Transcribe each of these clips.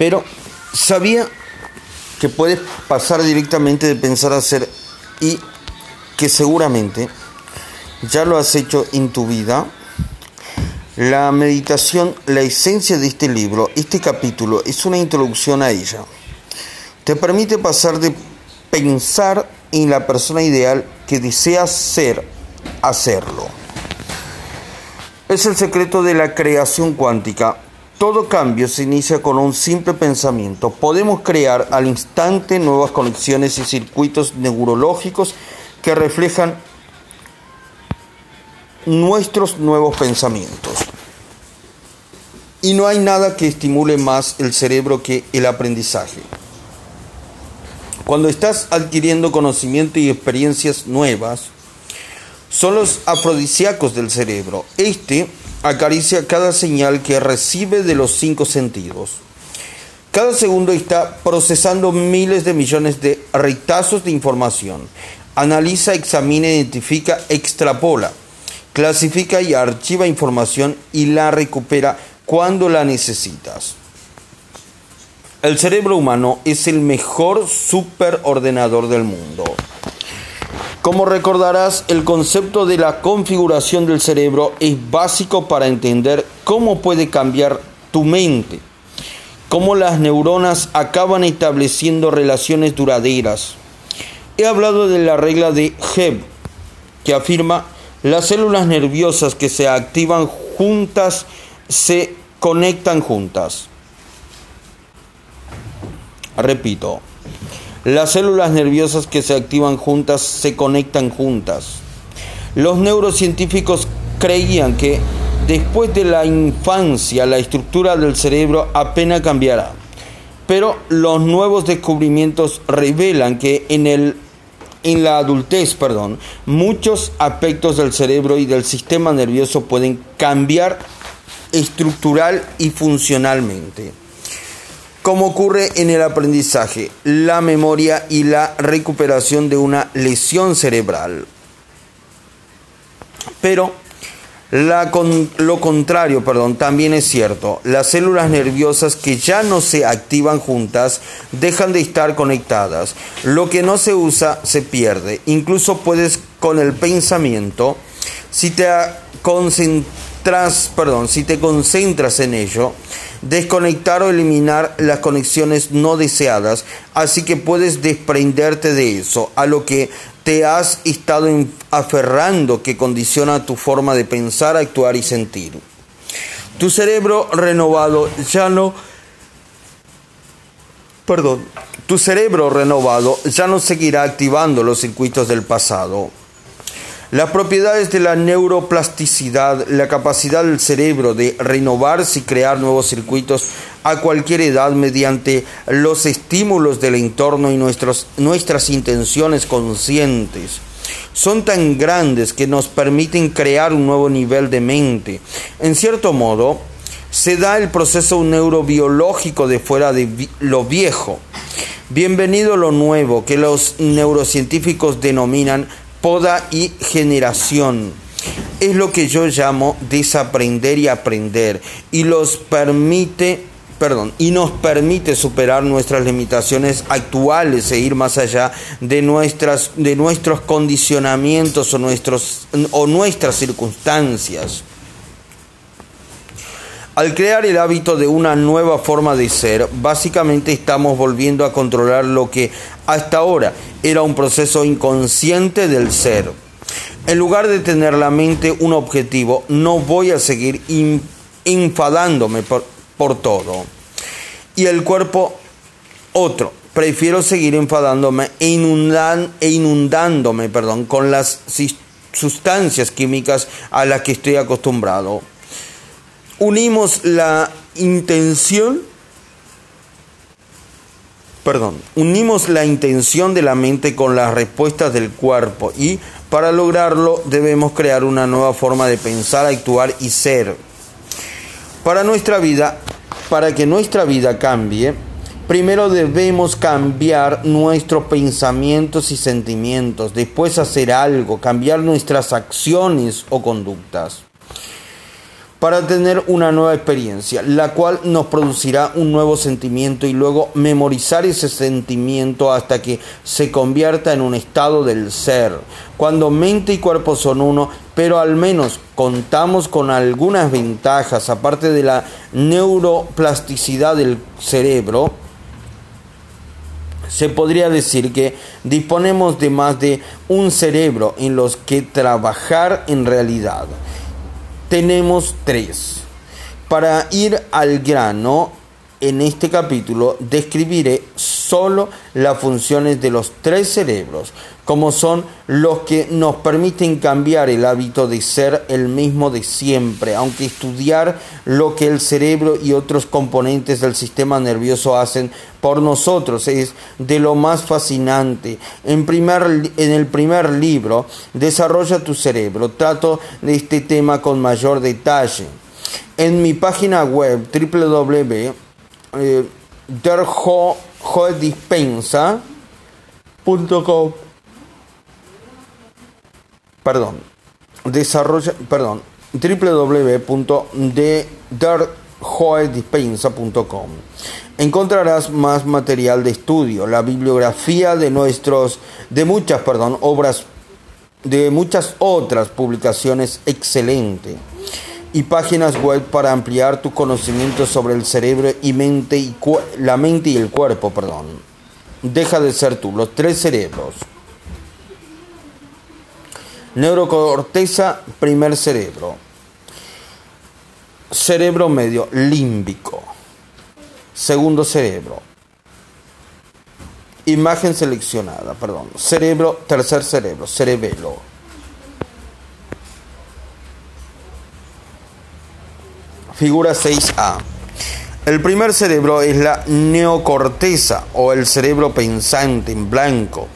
Pero sabía que puedes pasar directamente de pensar a hacer y que seguramente ya lo has hecho en tu vida. La meditación, la esencia de este libro, este capítulo, es una introducción a ella. Te permite pasar de pensar en la persona ideal que deseas ser a hacerlo. Es el secreto de la creación cuántica. Todo cambio se inicia con un simple pensamiento. Podemos crear al instante nuevas conexiones y circuitos neurológicos que reflejan nuestros nuevos pensamientos. Y no hay nada que estimule más el cerebro que el aprendizaje. Cuando estás adquiriendo conocimiento y experiencias nuevas, son los afrodisíacos del cerebro. Este acaricia cada señal que recibe de los cinco sentidos. Cada segundo está procesando miles de millones de retazos de información. Analiza, examina, identifica, extrapola, clasifica y archiva información y la recupera cuando la necesitas. El cerebro humano es el mejor superordenador del mundo. Como recordarás, el concepto de la configuración del cerebro es básico para entender cómo puede cambiar tu mente, cómo las neuronas acaban estableciendo relaciones duraderas. He hablado de la regla de Hebb, que afirma las células nerviosas que se activan juntas se conectan juntas. Repito, las células nerviosas que se activan juntas se conectan juntas. Los neurocientíficos creían que después de la infancia la estructura del cerebro apenas cambiará. Pero los nuevos descubrimientos revelan que en, el, en la adultez, perdón, muchos aspectos del cerebro y del sistema nervioso pueden cambiar estructural y funcionalmente como ocurre en el aprendizaje, la memoria y la recuperación de una lesión cerebral. Pero lo contrario, perdón, también es cierto. Las células nerviosas que ya no se activan juntas dejan de estar conectadas. Lo que no se usa se pierde. Incluso puedes con el pensamiento, si te concentras, perdón, si te concentras en ello, desconectar o eliminar las conexiones no deseadas, así que puedes desprenderte de eso, a lo que te has estado aferrando que condiciona tu forma de pensar, actuar y sentir. Tu cerebro renovado ya no perdón, tu cerebro renovado ya no seguirá activando los circuitos del pasado. Las propiedades de la neuroplasticidad, la capacidad del cerebro de renovarse y crear nuevos circuitos a cualquier edad mediante los estímulos del entorno y nuestras intenciones conscientes son tan grandes que nos permiten crear un nuevo nivel de mente. En cierto modo, se da el proceso neurobiológico de fuera de lo viejo. Bienvenido lo nuevo, que los neurocientíficos denominan poda y generación. Es lo que yo llamo desaprender y aprender y los permite perdón, y nos permite superar nuestras limitaciones actuales e ir más allá de, nuestras, de nuestros condicionamientos o, nuestros, o nuestras circunstancias. Al crear el hábito de una nueva forma de ser, básicamente estamos volviendo a controlar lo que hasta ahora era un proceso inconsciente del ser. En lugar de tener la mente un objetivo, no voy a seguir enfadándome por, todo. Y el cuerpo otro. Prefiero seguir enfadándome e, e inundándome perdón, con las sustancias químicas a las que estoy acostumbrado. Unimos la intención perdón, unimos la intención de la mente con las respuestas del cuerpo y para lograrlo debemos crear una nueva forma de pensar, actuar y ser. Para nuestra vida, para que nuestra vida cambie, primero debemos cambiar nuestros pensamientos y sentimientos, después hacer algo, cambiar nuestras acciones o conductas. Para tener una nueva experiencia, la cual nos producirá un nuevo sentimiento y luego memorizar ese sentimiento hasta que se convierta en un estado del ser. Cuando mente y cuerpo son uno, pero al menos contamos con algunas ventajas, aparte de la neuroplasticidad del cerebro, se podría decir que disponemos de más de un cerebro en los que trabajar en realidad tenemos tres. Para ir al grano, en este capítulo describiré solo las funciones de los tres cerebros, como son los que nos permiten cambiar el hábito de ser el mismo de siempre, aunque estudiar lo que el cerebro y otros componentes del sistema nervioso hacen por nosotros es de lo más fascinante. En, primer, en el primer libro, Desarrolla tu cerebro, trato de este tema con mayor detalle. En mi página web www eh, derjoedispensa.com perdón. Desarrolla perdón. www.derjoedispensa.com encontrarás más material de estudio. La bibliografía de nuestros de muchas perdón obras de muchas otras publicaciones excelente y páginas web para ampliar tus conocimientos sobre el cerebro y mente y la mente y el cuerpo, perdón. Deja de ser tú, los tres cerebros. Neurocorteza, primer cerebro. Cerebro medio, límbico. Segundo cerebro. Imagen seleccionada, perdón. Cerebro, tercer cerebro, cerebelo Figura 6A. El primer cerebro es la neocorteza o el cerebro pensante en blanco.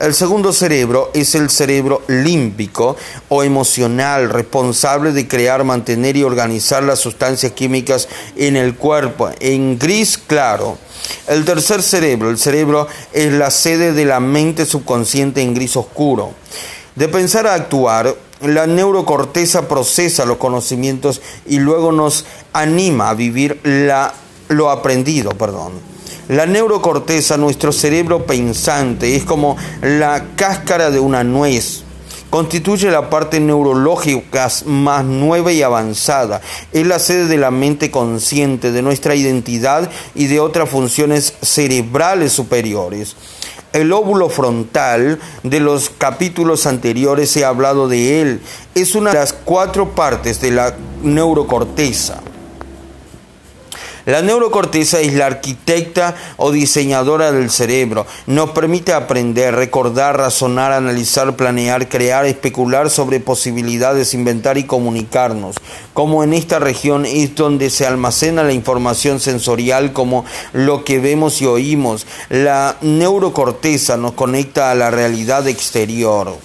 El segundo cerebro es el cerebro límbico o emocional, responsable de crear, mantener y organizar las sustancias químicas en el cuerpo, en gris claro. El tercer cerebro, el cerebro es la sede de la mente subconsciente en gris oscuro. De pensar a actuar, la neurocorteza procesa los conocimientos y luego nos anima a vivir la, lo aprendido. Perdón. La neurocorteza, nuestro cerebro pensante, es como la cáscara de una nuez. Constituye la parte neurológica más nueva y avanzada. Es la sede de la mente consciente, de nuestra identidad y de otras funciones cerebrales superiores. El óvulo frontal de los capítulos anteriores he hablado de él. Es una de las cuatro partes de la neurocorteza. La neurocorteza es la arquitecta o diseñadora del cerebro. Nos permite aprender, recordar, razonar, analizar, planear, crear, especular sobre posibilidades, inventar y comunicarnos. Como en esta región es donde se almacena la información sensorial como lo que vemos y oímos. La neurocorteza nos conecta a la realidad exterior.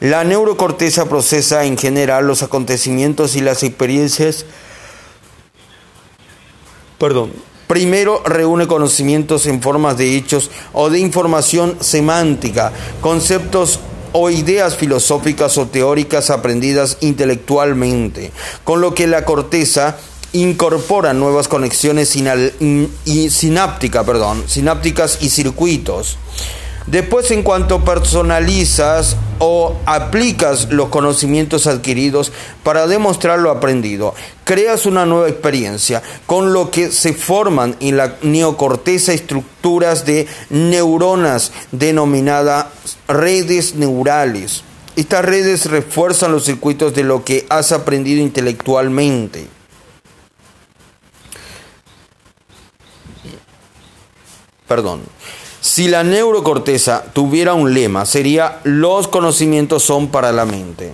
La neurocorteza procesa en general los acontecimientos y las experiencias perdón, Primero reúne conocimientos en formas de hechos o de información semántica, conceptos o ideas filosóficas o teóricas aprendidas intelectualmente, con lo que la corteza incorpora nuevas conexiones sináptica, perdón, sinápticas y circuitos. Después, en cuanto personalizas o aplicas los conocimientos adquiridos para demostrar lo aprendido, creas una nueva experiencia, con lo que se forman en la neocorteza estructuras de neuronas denominadas redes neurales. Estas redes refuerzan los circuitos de lo que has aprendido intelectualmente. Perdón. Si la neurocorteza tuviera un lema, sería los conocimientos son para la mente.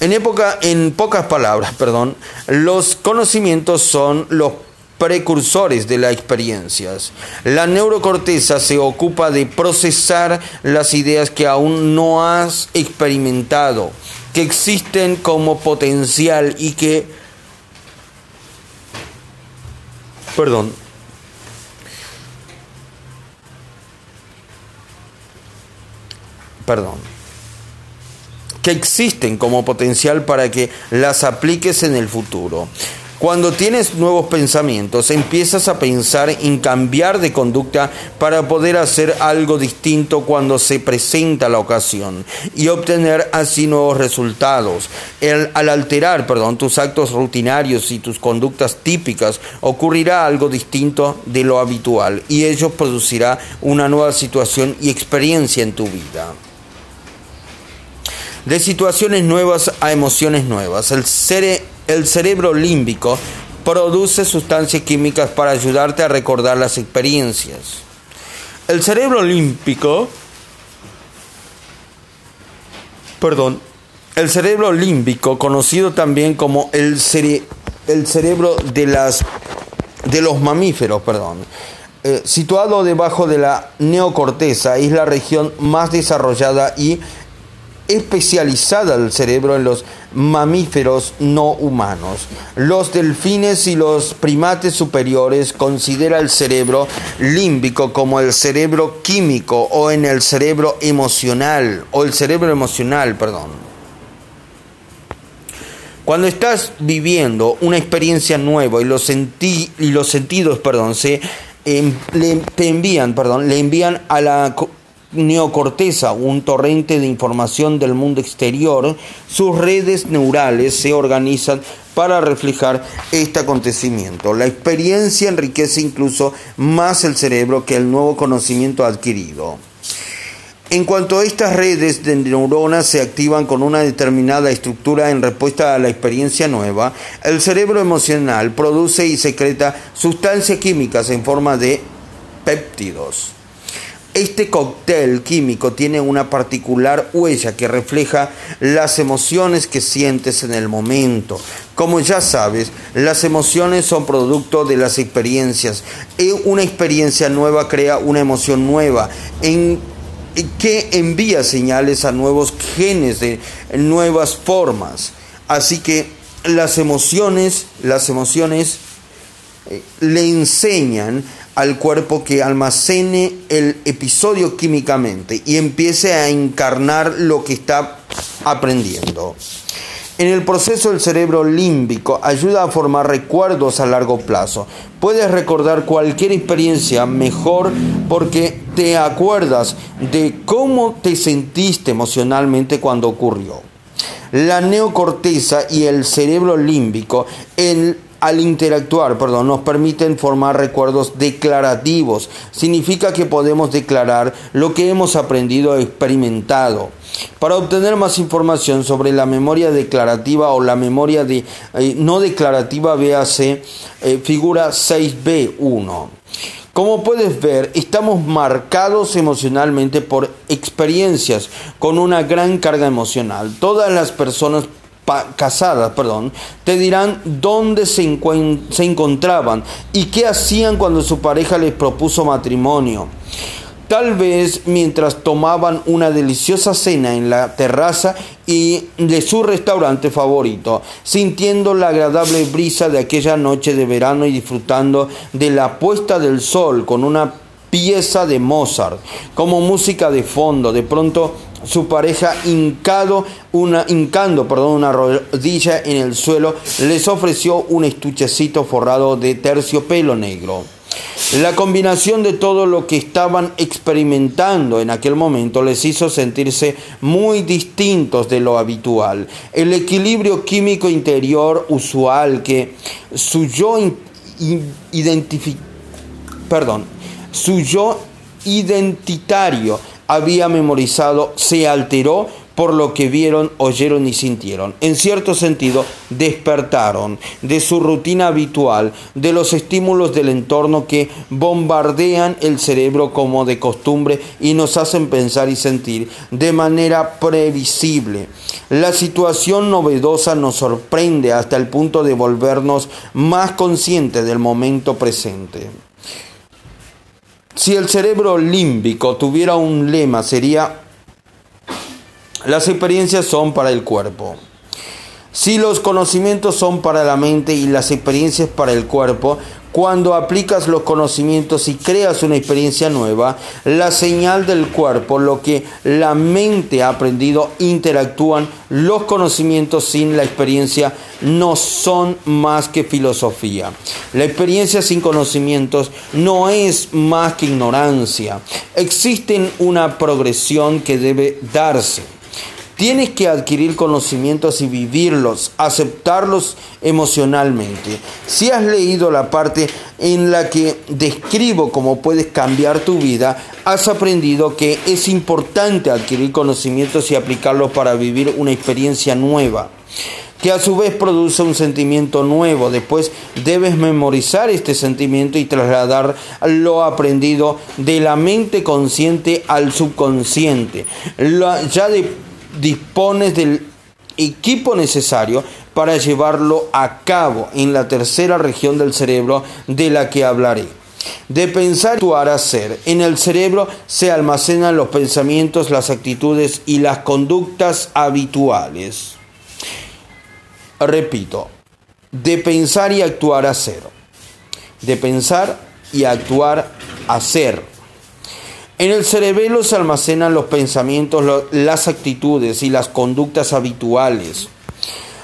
En, época, en pocas palabras, perdón, los conocimientos son los precursores de las experiencias. La neurocorteza se ocupa de procesar las ideas que aún no has experimentado, que existen como potencial y que, perdón, perdón, que existen como potencial para que las apliques en el futuro. Cuando tienes nuevos pensamientos, empiezas a pensar en cambiar de conducta para poder hacer algo distinto cuando se presenta la ocasión y obtener así nuevos resultados. al alterar perdón, tus actos rutinarios y tus conductas típicas, ocurrirá algo distinto de lo habitual y ello producirá una nueva situación y experiencia en tu vida de situaciones nuevas a emociones nuevas. El, cerebro límbico produce sustancias químicas para ayudarte a recordar las experiencias. El cerebro límbico, perdón, el cerebro límbico, conocido también como el, cerebro de los mamíferos, perdón, eh, situado debajo de la neocorteza, es la región más desarrollada y especializada del cerebro en los mamíferos no humanos. Los delfines y los primates superiores considera el cerebro límbico como el cerebro químico o en el cerebro emocional o el cerebro emocional, perdón. Cuando estás viviendo una experiencia nueva y los, y los sentidos, perdón, se em, te envían, perdón, le envían a la neocorteza, un torrente de información del mundo exterior, sus redes neurales se organizan para reflejar este acontecimiento. La experiencia enriquece incluso más el cerebro que el nuevo conocimiento adquirido. En cuanto a estas redes de neuronas se activan con una determinada estructura en respuesta a la experiencia nueva, el cerebro emocional produce y secreta sustancias químicas en forma de péptidos. Este cóctel químico tiene una particular huella que refleja las emociones que sientes en el momento. Como ya sabes, las emociones son producto de las experiencias y una experiencia nueva crea una emoción nueva en que envía señales a nuevos genes de nuevas formas. Así que las emociones, las emociones eh, le enseñan al cuerpo que almacene el episodio químicamente y empiece a encarnar lo que está aprendiendo. En el proceso el cerebro límbico ayuda a formar recuerdos a largo plazo. Puedes recordar cualquier experiencia mejor porque te acuerdas de cómo te sentiste emocionalmente cuando ocurrió. La neocorteza y el cerebro límbico, el al interactuar, perdón, nos permiten formar recuerdos declarativos. Significa que podemos declarar lo que hemos aprendido o experimentado. Para obtener más información sobre la memoria declarativa o la memoria eh, no declarativa, véase eh, figura 6b1. Como puedes ver, estamos marcados emocionalmente por experiencias con una gran carga emocional. Todas las personas casadas, perdón, te dirán dónde se, se encontraban y qué hacían cuando su pareja les propuso matrimonio. Tal vez mientras tomaban una deliciosa cena en la terraza y de su restaurante favorito, sintiendo la agradable brisa de aquella noche de verano y disfrutando de la puesta del sol con una pieza de Mozart como música de fondo. De pronto su pareja hincado una, hincando perdón, una rodilla en el suelo, les ofreció un estuchecito forrado de terciopelo negro. La combinación de todo lo que estaban experimentando en aquel momento les hizo sentirse muy distintos de lo habitual. El equilibrio químico interior usual que su yo perdón, su yo identitario había memorizado se alteró por lo que vieron, oyeron y sintieron. En cierto sentido, despertaron de su rutina habitual, de los estímulos del entorno que bombardean el cerebro como de costumbre y nos hacen pensar y sentir de manera previsible. La situación novedosa nos sorprende hasta el punto de volvernos más conscientes del momento presente. Si el cerebro límbico tuviera un lema sería, las experiencias son para el cuerpo. Si los conocimientos son para la mente y las experiencias para el cuerpo, Cuando aplicas los conocimientos y creas una experiencia nueva, la señal del cuerpo, lo que la mente ha aprendido, interactúan. Los conocimientos sin la experiencia no son más que filosofía. La experiencia sin conocimientos no es más que ignorancia. Existe una progresión que debe darse. Tienes que adquirir conocimientos y vivirlos, aceptarlos emocionalmente. Si has leído la parte en la que describo cómo puedes cambiar tu vida, has aprendido que es importante adquirir conocimientos y aplicarlos para vivir una experiencia nueva que a su vez produce un sentimiento nuevo. Después debes memorizar este sentimiento y trasladar lo aprendido de la mente consciente al subconsciente. ya de dispones del equipo necesario para llevarlo a cabo en la tercera región del cerebro de la que hablaré. De pensar, actuar, hacer. En el cerebro se almacenan los pensamientos, las actitudes y las conductas habituales. Repito, de pensar y actuar, hacer. De pensar y actuar, hacer en el cerebelo se almacenan los pensamientos, las actitudes y las conductas habituales.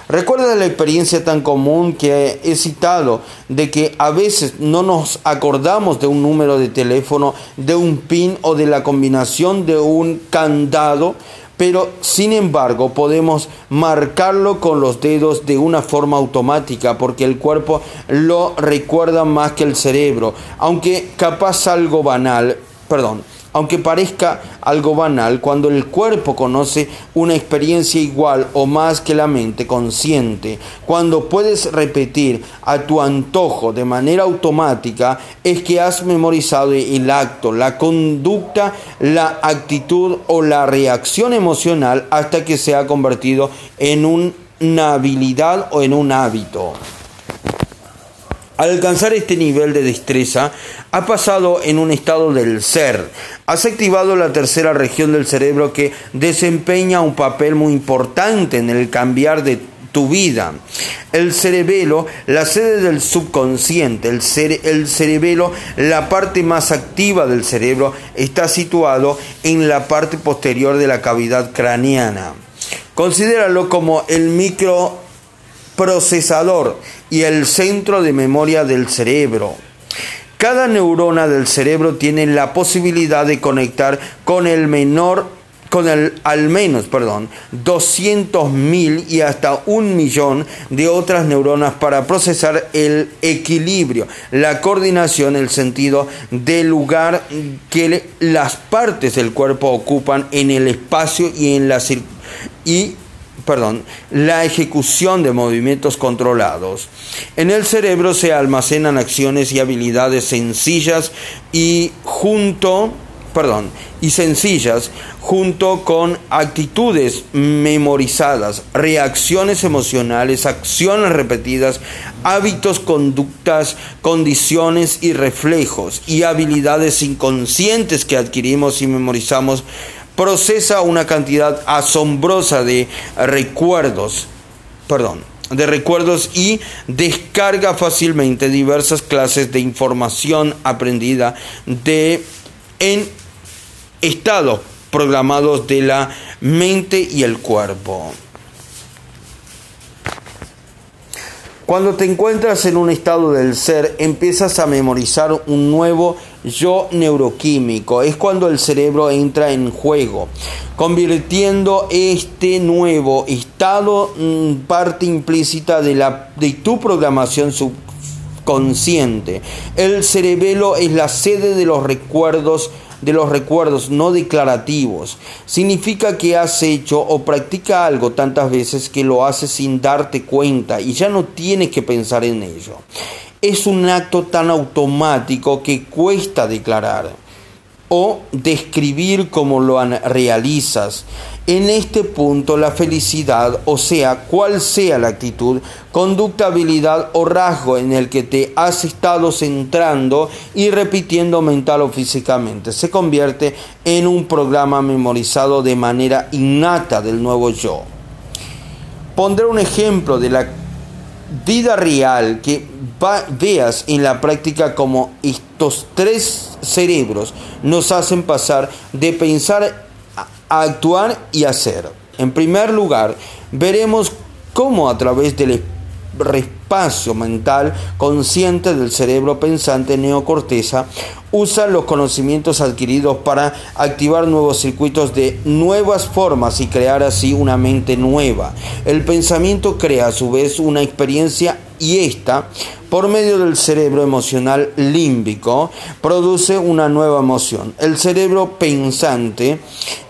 Recuerda la experiencia tan común que he citado de que a veces no nos acordamos de un número de teléfono, de un PIN o de la combinación de un candado, pero sin embargo podemos marcarlo con los dedos de una forma automática porque el cuerpo lo recuerda más que el cerebro, aunque capaz algo banal, perdón, aunque parezca algo banal, cuando el cuerpo conoce una experiencia igual o más que la mente consciente, cuando puedes repetir a tu antojo de manera automática, es que has memorizado el acto, la conducta, la actitud o la reacción emocional hasta que se ha convertido en una habilidad o en un hábito. Al alcanzar este nivel de destreza, ha pasado en un estado del ser. Has activado la tercera región del cerebro que desempeña un papel muy importante en el cambiar de tu vida. El cerebelo, la sede del subconsciente, el, el, cerebelo, la parte más activa del cerebro, está situado en la parte posterior de la cavidad craneana. Considéralo como el microprocesador y el centro de memoria del cerebro. Cada neurona del cerebro tiene la posibilidad de conectar con el menor con el al menos, perdón, 200.000 y hasta un millón de otras neuronas para procesar el equilibrio, la coordinación, el sentido del lugar que las partes del cuerpo ocupan en el espacio y en la y perdón, la ejecución de movimientos controlados. En el cerebro se almacenan acciones y habilidades sencillas y junto, perdón, y sencillas junto con actitudes memorizadas, reacciones emocionales, acciones repetidas, hábitos, conductas, condiciones y reflejos y habilidades inconscientes que adquirimos y memorizamos procesa una cantidad asombrosa de recuerdos, perdón, de recuerdos y descarga fácilmente diversas clases de información aprendida de en estados programados de la mente y el cuerpo. Cuando te encuentras en un estado del ser, empiezas a memorizar un nuevo yo neuroquímico. Es cuando el cerebro entra en juego, convirtiendo este nuevo estado en parte implícita de, de tu programación subconsciente. El cerebelo es la sede de los recuerdos de los recuerdos no declarativos. Significa que has hecho o practica algo tantas veces que lo haces sin darte cuenta y ya no tienes que pensar en ello. Es un acto tan automático que cuesta declarar o describir cómo lo realizas. En este punto la felicidad, o sea, cual sea la actitud, conducta, habilidad o rasgo en el que te has estado centrando y repitiendo mental o físicamente, se convierte en un programa memorizado de manera innata del nuevo yo. Pondré un ejemplo de la vida real que veas en la práctica como estos tres cerebros nos hacen pasar de pensar a actuar y hacer. En primer lugar, veremos cómo a través del espacio mental consciente del cerebro pensante neocorteza usa los conocimientos adquiridos para activar nuevos circuitos de nuevas formas y crear así una mente nueva. El pensamiento crea a su vez una experiencia y esta, por medio del cerebro emocional límbico, produce una nueva emoción. El cerebro pensante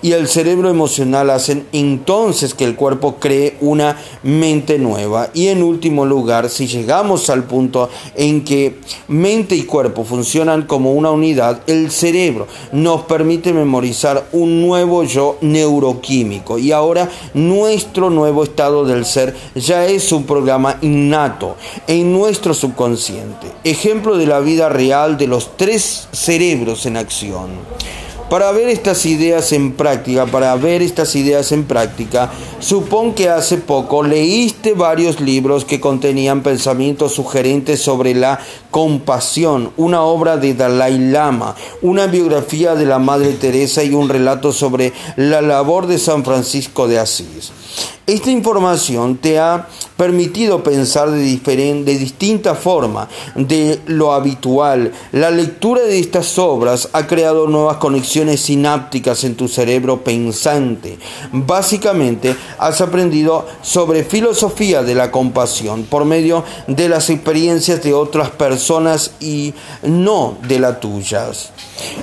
y el cerebro emocional hacen entonces que el cuerpo cree una mente nueva. Y en último lugar, si llegamos al punto en que mente y cuerpo funcionan como una unidad, el cerebro nos permite memorizar un nuevo yo neuroquímico. Y ahora nuestro nuevo estado del ser ya es un programa innato en nuestro subconsciente, ejemplo de la vida real de los tres cerebros en acción. Para ver estas ideas en práctica, para ver estas ideas en práctica, supón que hace poco leíste varios libros que contenían pensamientos sugerentes sobre la compasión, una obra de Dalai Lama, una biografía de la Madre Teresa y un relato sobre la labor de San Francisco de Asís. Esta información te ha permitido pensar de, diferente, de distinta forma de lo habitual. La lectura de estas obras ha creado nuevas conexiones sinápticas en tu cerebro pensante. Básicamente, has aprendido sobre filosofía de la compasión por medio de las experiencias de otras personas y no de las tuyas.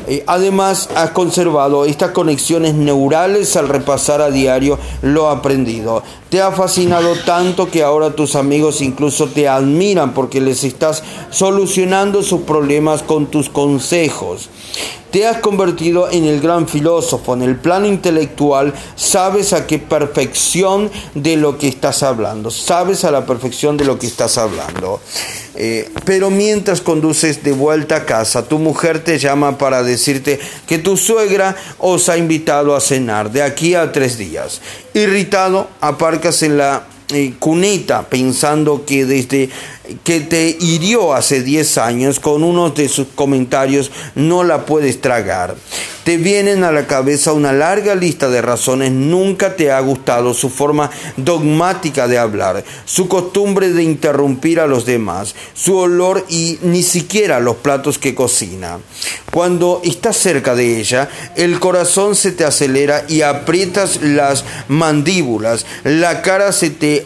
Eh, además, has conservado estas conexiones neurales al repasar a diario lo aprendido. Te ha fascinado tanto que ahora tus amigos incluso te admiran porque les estás solucionando sus problemas con tus consejos. Te has convertido en el gran filósofo, en el plano intelectual, sabes a qué perfección de lo que estás hablando, sabes a la perfección de lo que estás hablando. Eh, pero mientras conduces de vuelta a casa, tu mujer te llama para decirte que tu suegra os ha invitado a cenar de aquí a tres días. Irritado, aparcas en la cuneta pensando que desde que te hirió hace 10 años con uno de sus comentarios no la puedes tragar. Te vienen a la cabeza una larga lista de razones. Nunca te ha gustado su forma dogmática de hablar, su costumbre de interrumpir a los demás, su olor y ni siquiera los platos que cocina. Cuando estás cerca de ella, el corazón se te acelera y aprietas las mandíbulas, la cara se te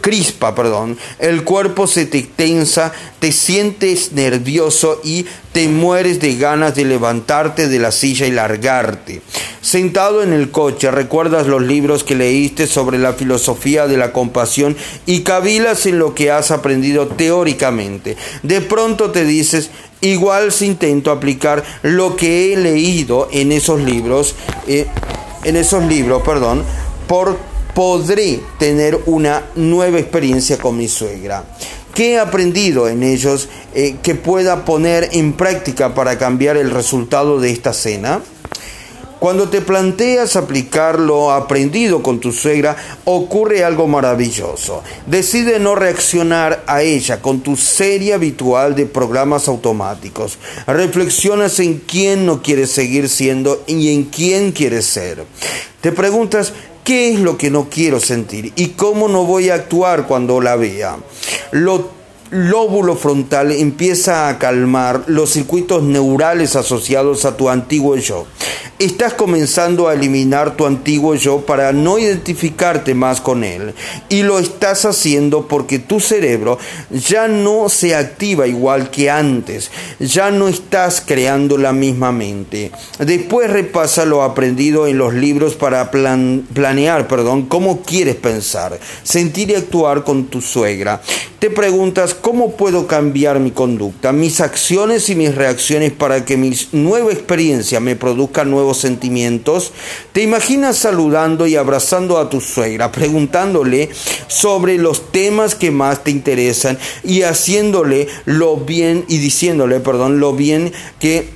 crispa, perdón, el cuerpo se te tensa, te sientes nervioso y te mueres de ganas de levantarte de la silla y largarte. Sentado en el coche, recuerdas los libros que leíste sobre la filosofía de la compasión y cavilas en lo que has aprendido teóricamente. De pronto te dices, igual si intento aplicar lo que he leído en esos libros, eh, en esos libros, perdón, por podré tener una nueva experiencia con mi suegra. ¿Qué he aprendido en ellos eh, que pueda poner en práctica para cambiar el resultado de esta cena? Cuando te planteas aplicar lo aprendido con tu suegra, ocurre algo maravilloso. Decide no reaccionar a ella con tu serie habitual de programas automáticos. Reflexionas en quién no quieres seguir siendo y en quién quieres ser. Te preguntas, ¿Qué es lo que no quiero sentir? ¿Y cómo no voy a actuar cuando la vea? Lóbulo frontal empieza a calmar los circuitos neurales asociados a tu antiguo yo. Estás comenzando a eliminar tu antiguo yo para no identificarte más con él. Y lo estás haciendo porque tu cerebro ya no se activa igual que antes. Ya no estás creando la misma mente. Después repasa lo aprendido en los libros para planear, perdón, cómo quieres pensar, sentir y actuar con tu suegra. Te preguntas cómo puedo cambiar mi conducta, mis acciones y mis reacciones para que mi nueva experiencia me produzca nuevos sentimientos. Te imaginas saludando y abrazando a tu suegra, preguntándole sobre los temas que más te interesan y haciéndole lo bien y diciéndole, perdón, lo bien que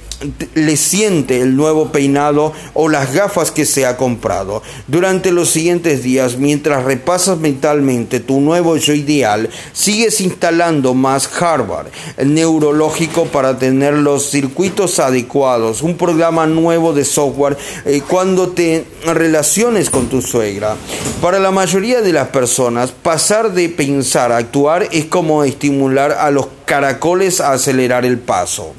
le siente el nuevo peinado o las gafas que se ha comprado. Durante los siguientes días, mientras repasas mentalmente tu nuevo yo ideal, sigues instalando más hardware neurológico para tener los circuitos adecuados, un programa nuevo de software eh, cuando te relaciones con tu suegra. Para la mayoría de las personas, pasar de pensar a actuar es como estimular a los caracoles a acelerar el paso.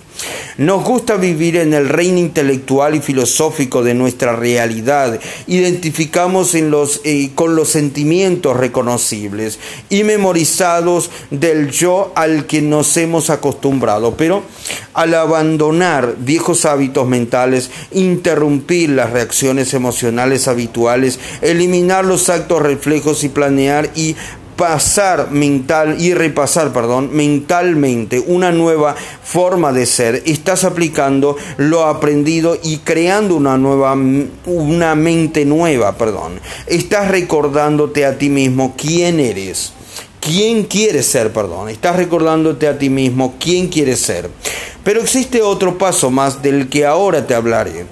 Nos gusta vivir en el reino intelectual y filosófico de nuestra realidad. Identificamos eh, con los sentimientos reconocibles y memorizados del yo al que nos hemos acostumbrado. Pero al abandonar viejos hábitos mentales, interrumpir las reacciones emocionales habituales, eliminar los actos reflejos y planear y pasar mental y repasar, perdón, mentalmente una nueva forma de ser, estás aplicando lo aprendido y creando una nueva una mente nueva, perdón. Estás recordándote a ti mismo quién eres. ¿Quién quieres ser? Perdón. Estás recordándote a ti mismo quién quieres ser. Pero existe otro paso más del que ahora te hablaré.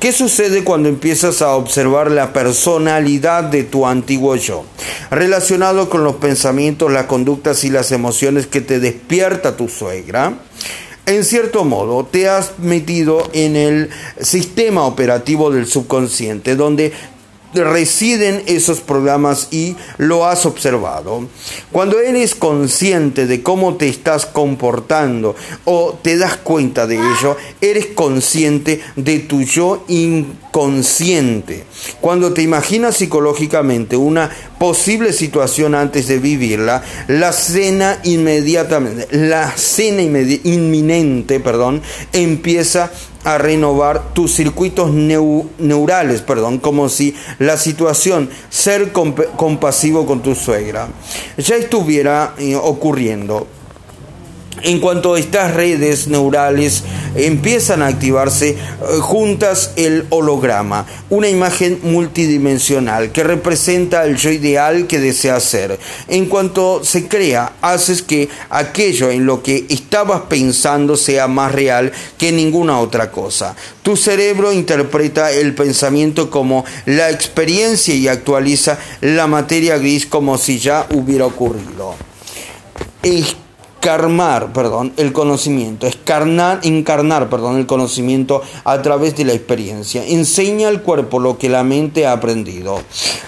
¿Qué sucede cuando empiezas a observar la personalidad de tu antiguo yo? Relacionado con los pensamientos, las conductas y las emociones que te despierta tu suegra. En cierto modo, te has metido en el sistema operativo del subconsciente, donde residen esos programas y lo has observado. Cuando eres consciente de cómo te estás comportando o te das cuenta de ello, eres consciente de tu yo inconsciente. Cuando te imaginas psicológicamente una posible situación antes de vivirla, la cena inmediatamente, la cena inminente, perdón, empieza a renovar tus circuitos neurales, perdón, como si la situación ser compasivo con tu suegra ya estuviera eh, ocurriendo en cuanto estas redes neurales empiezan a activarse eh, juntas el holograma, una imagen multidimensional que representa el yo ideal que desea ser. En cuanto se crea, haces que aquello en lo que estabas pensando sea más real que ninguna otra cosa. Tu cerebro interpreta el pensamiento como la experiencia y actualiza la materia gris como si ya hubiera ocurrido encarnar, perdón, el conocimiento, encarnar, encarnar, perdón, el conocimiento a través de la experiencia. Enseña al cuerpo lo que la mente ha aprendido.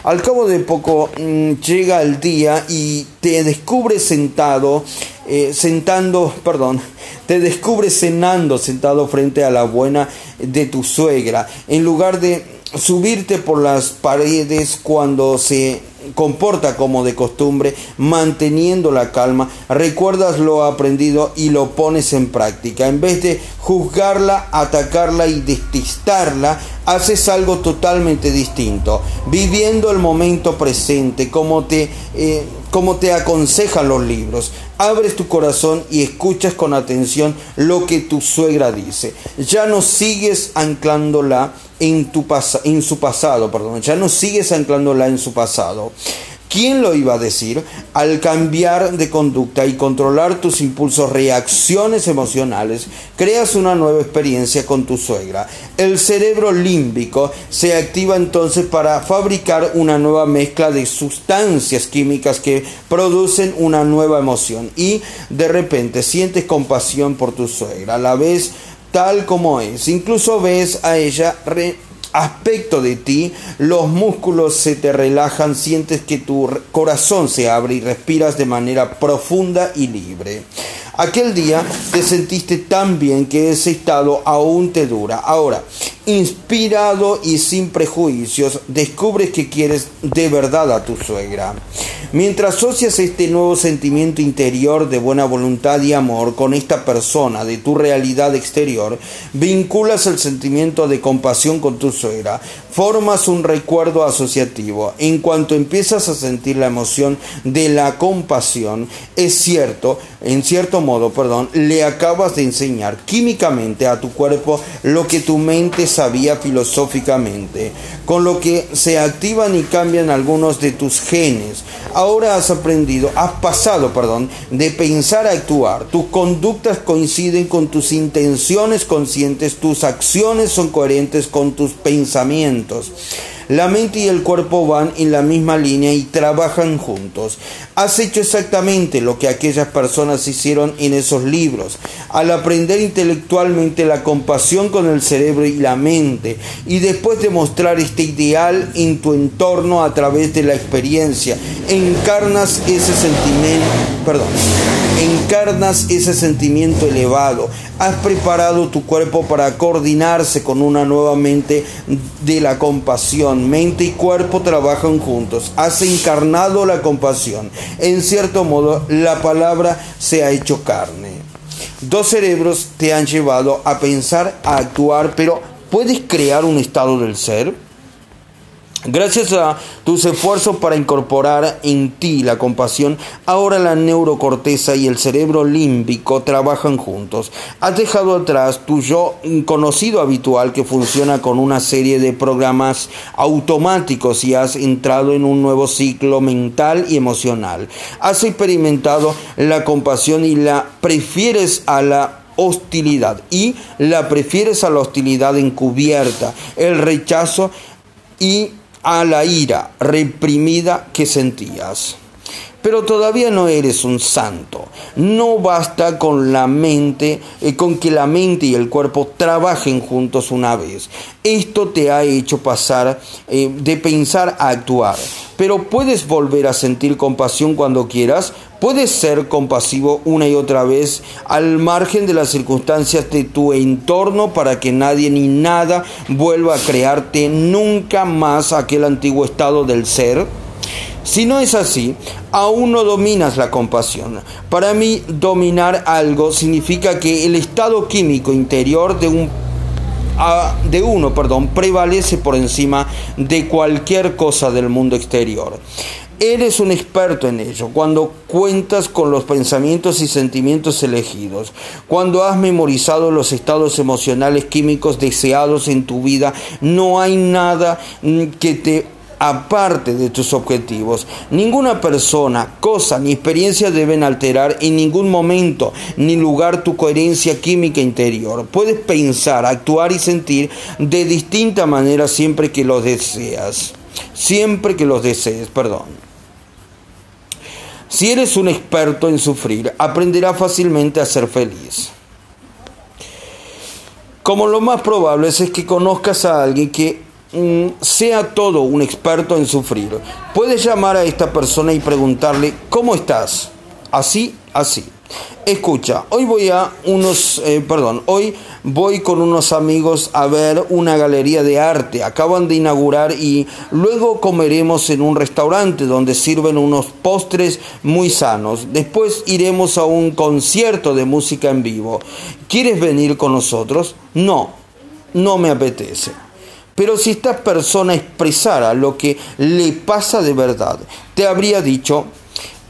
Al cabo de poco mm, llega el día y te descubres sentado, eh, sentando, perdón, te descubres cenando sentado frente a la buena de tu suegra, en lugar de subirte por las paredes cuando se comporta como de costumbre, manteniendo la calma, recuerdas lo aprendido y lo pones en práctica. En vez de juzgarla, atacarla y detestarla, haces algo totalmente distinto, viviendo el momento presente, como te, eh, como te aconsejan los libros. Abres tu corazón y escuchas con atención lo que tu suegra dice. Ya no sigues anclándola en, tu en su pasado, perdón, ya no sigues anclándola en su pasado. ¿Quién lo iba a decir? Al cambiar de conducta y controlar tus impulsos, reacciones emocionales, creas una nueva experiencia con tu suegra. El cerebro límbico se activa entonces para fabricar una nueva mezcla de sustancias químicas que producen una nueva emoción y de repente sientes compasión por tu suegra. La ves tal como es. Incluso ves a ella aspecto de ti, los músculos se te relajan, sientes que tu corazón se abre y respiras de manera profunda y libre. Aquel día te sentiste tan bien que ese estado aún te dura. Ahora, inspirado y sin prejuicios, descubres que quieres de verdad a tu suegra. Mientras asocias este nuevo sentimiento interior de buena voluntad y amor con esta persona de tu realidad exterior, vinculas el sentimiento de compasión con tu suegra, formas un recuerdo asociativo. En cuanto empiezas a sentir la emoción de la compasión, es cierto, en cierto modo, perdón, le acabas de enseñar químicamente a tu cuerpo lo que tu mente sabía filosóficamente, con lo que se activan y cambian algunos de tus genes. Ahora has aprendido, has pasado, perdón, de pensar a actuar. Tus conductas coinciden con tus intenciones conscientes, tus acciones son coherentes con tus pensamientos. La mente y el cuerpo van en la misma línea y trabajan juntos. Has hecho exactamente lo que aquellas personas hicieron en esos libros. Al aprender intelectualmente la compasión con el cerebro y la mente y después de mostrar este ideal en tu entorno a través de la experiencia, encarnas ese sentimiento, perdón, encarnas ese sentimiento elevado. Has preparado tu cuerpo para coordinarse con una nueva mente de la compasión mente y cuerpo trabajan juntos. Has encarnado la compasión. En cierto modo, la palabra se ha hecho carne. Dos cerebros te han llevado a pensar, a actuar, pero ¿puedes crear un estado del ser? Gracias a tus esfuerzos para incorporar en ti la compasión, ahora la neurocorteza y el cerebro límbico trabajan juntos. Has dejado atrás tu yo conocido habitual que funciona con una serie de programas automáticos y has entrado en un nuevo ciclo mental y emocional. Has experimentado la compasión y la prefieres a la hostilidad y la prefieres a la hostilidad encubierta, el rechazo y a la ira reprimida que sentías. Pero todavía no eres un santo. No basta con la mente, eh, con que la mente y el cuerpo trabajen juntos una vez. Esto te ha hecho pasar eh, de pensar a actuar. Pero puedes volver a sentir compasión cuando quieras. Puedes ser compasivo una y otra vez al margen de las circunstancias de tu entorno para que nadie ni nada vuelva a crearte nunca más aquel antiguo estado del ser. Si no es así, aún no dominas la compasión. Para mí, dominar algo significa que el estado químico interior de un de uno, perdón, prevalece por encima de cualquier cosa del mundo exterior. Eres un experto en ello cuando cuentas con los pensamientos y sentimientos elegidos, cuando has memorizado los estados emocionales químicos deseados en tu vida, no hay nada mm, que te aparte de tus objetivos. Ninguna persona, cosa ni experiencia deben alterar en ningún momento ni lugar tu coherencia química interior. Puedes pensar, actuar y sentir de distinta manera siempre que lo deseas. Siempre que los desees, perdón. Si eres un experto en sufrir, aprenderás fácilmente a ser feliz. Como lo más probable es que conozcas a alguien que Mm, sea todo un experto en sufrir. Puedes llamar a esta persona y preguntarle, ¿cómo estás? Así, así. Escucha, hoy voy a unos, eh, perdón, hoy voy con unos amigos a ver una galería de arte. Acaban de inaugurar y luego comeremos en un restaurante donde sirven unos postres muy sanos. Después iremos a un concierto de música en vivo. ¿Quieres venir con nosotros? No, no me apetece. Pero si esta persona expresara lo que le pasa de verdad, te habría dicho,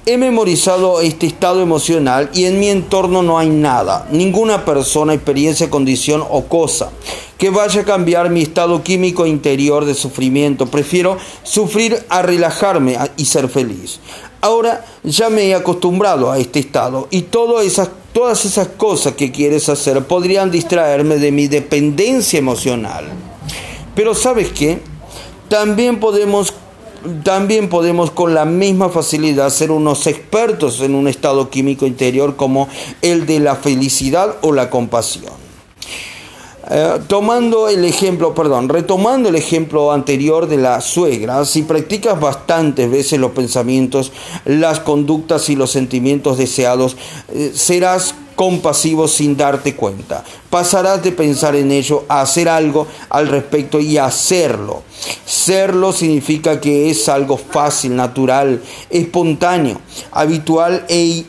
he memorizado este estado emocional y en mi entorno no hay nada, ninguna persona, experiencia, condición o cosa que vaya a cambiar mi estado químico interior de sufrimiento. Prefiero sufrir a relajarme y ser feliz. Ahora ya me he acostumbrado a este estado y todas esas, todas esas cosas que quieres hacer podrían distraerme de mi dependencia emocional. Pero ¿sabes qué? También podemos también podemos con la misma facilidad ser unos expertos en un estado químico interior como el de la felicidad o la compasión. Eh, tomando el ejemplo, perdón, retomando el ejemplo anterior de la suegra, si practicas bastantes veces los pensamientos, las conductas y los sentimientos deseados, eh, serás compasivo sin darte cuenta. Pasarás de pensar en ello a hacer algo al respecto y hacerlo. Serlo significa que es algo fácil, natural, espontáneo, habitual e,